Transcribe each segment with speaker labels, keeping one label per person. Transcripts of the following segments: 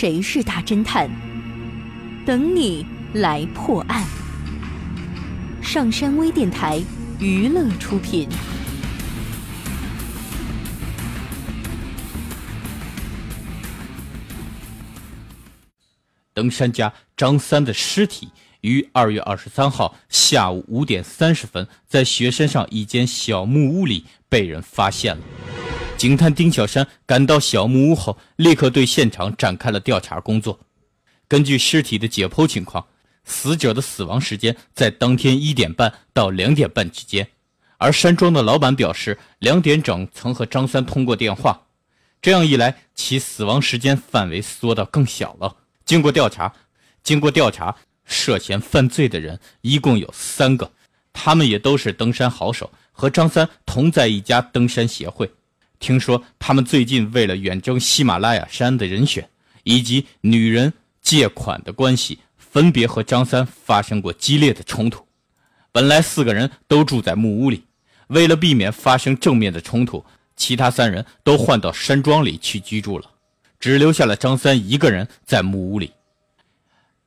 Speaker 1: 谁是大侦探？等你来破案。上山微电台娱乐出品。
Speaker 2: 登山家张三的尸体于二月二十三号下午五点三十分，在雪山上一间小木屋里被人发现了。警探丁小山赶到小木屋后，立刻对现场展开了调查工作。根据尸体的解剖情况，死者的死亡时间在当天一点半到两点半之间，而山庄的老板表示两点整曾和张三通过电话。这样一来，其死亡时间范围缩到更小了。经过调查，经过调查，涉嫌犯罪的人一共有三个，他们也都是登山好手，和张三同在一家登山协会。听说他们最近为了远征喜马拉雅山的人选，以及女人借款的关系，分别和张三发生过激烈的冲突。本来四个人都住在木屋里，为了避免发生正面的冲突，其他三人都换到山庄里去居住了，只留下了张三一个人在木屋里。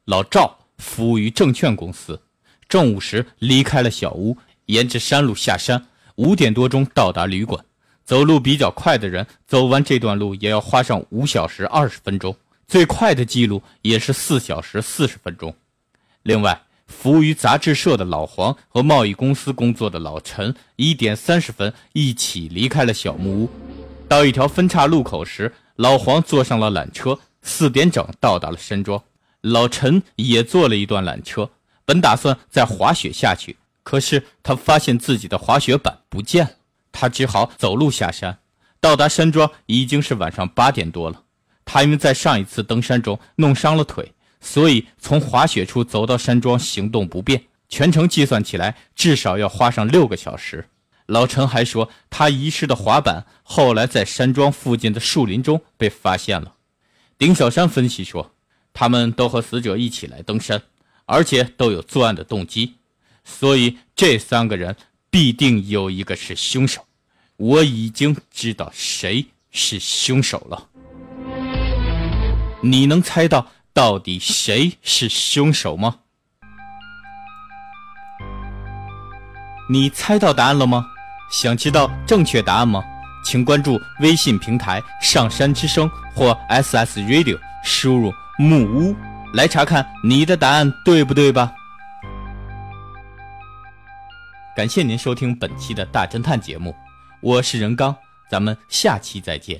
Speaker 2: 老赵服务于证券公司，正午时离开了小屋，沿着山路下山，五点多钟到达旅馆。走路比较快的人，走完这段路也要花上五小时二十分钟，最快的记录也是四小时四十分钟。另外，服务于杂志社的老黄和贸易公司工作的老陈，一点三十分一起离开了小木屋。到一条分岔路口时，老黄坐上了缆车，四点整到达了山庄。老陈也坐了一段缆车，本打算再滑雪下去，可是他发现自己的滑雪板不见了。他只好走路下山，到达山庄已经是晚上八点多了。他因为在上一次登山中弄伤了腿，所以从滑雪处走到山庄行动不便，全程计算起来至少要花上六个小时。老陈还说，他遗失的滑板后来在山庄附近的树林中被发现了。丁小山分析说，他们都和死者一起来登山，而且都有作案的动机，所以这三个人。必定有一个是凶手，我已经知道谁是凶手了。你能猜到到底谁是凶手吗？你猜到答案了吗？想知道正确答案吗？请关注微信平台“上山之声”或 SS Radio，输入“木屋”来查看你的答案对不对吧？感谢您收听本期的大侦探节目，我是任刚，咱们下期再见。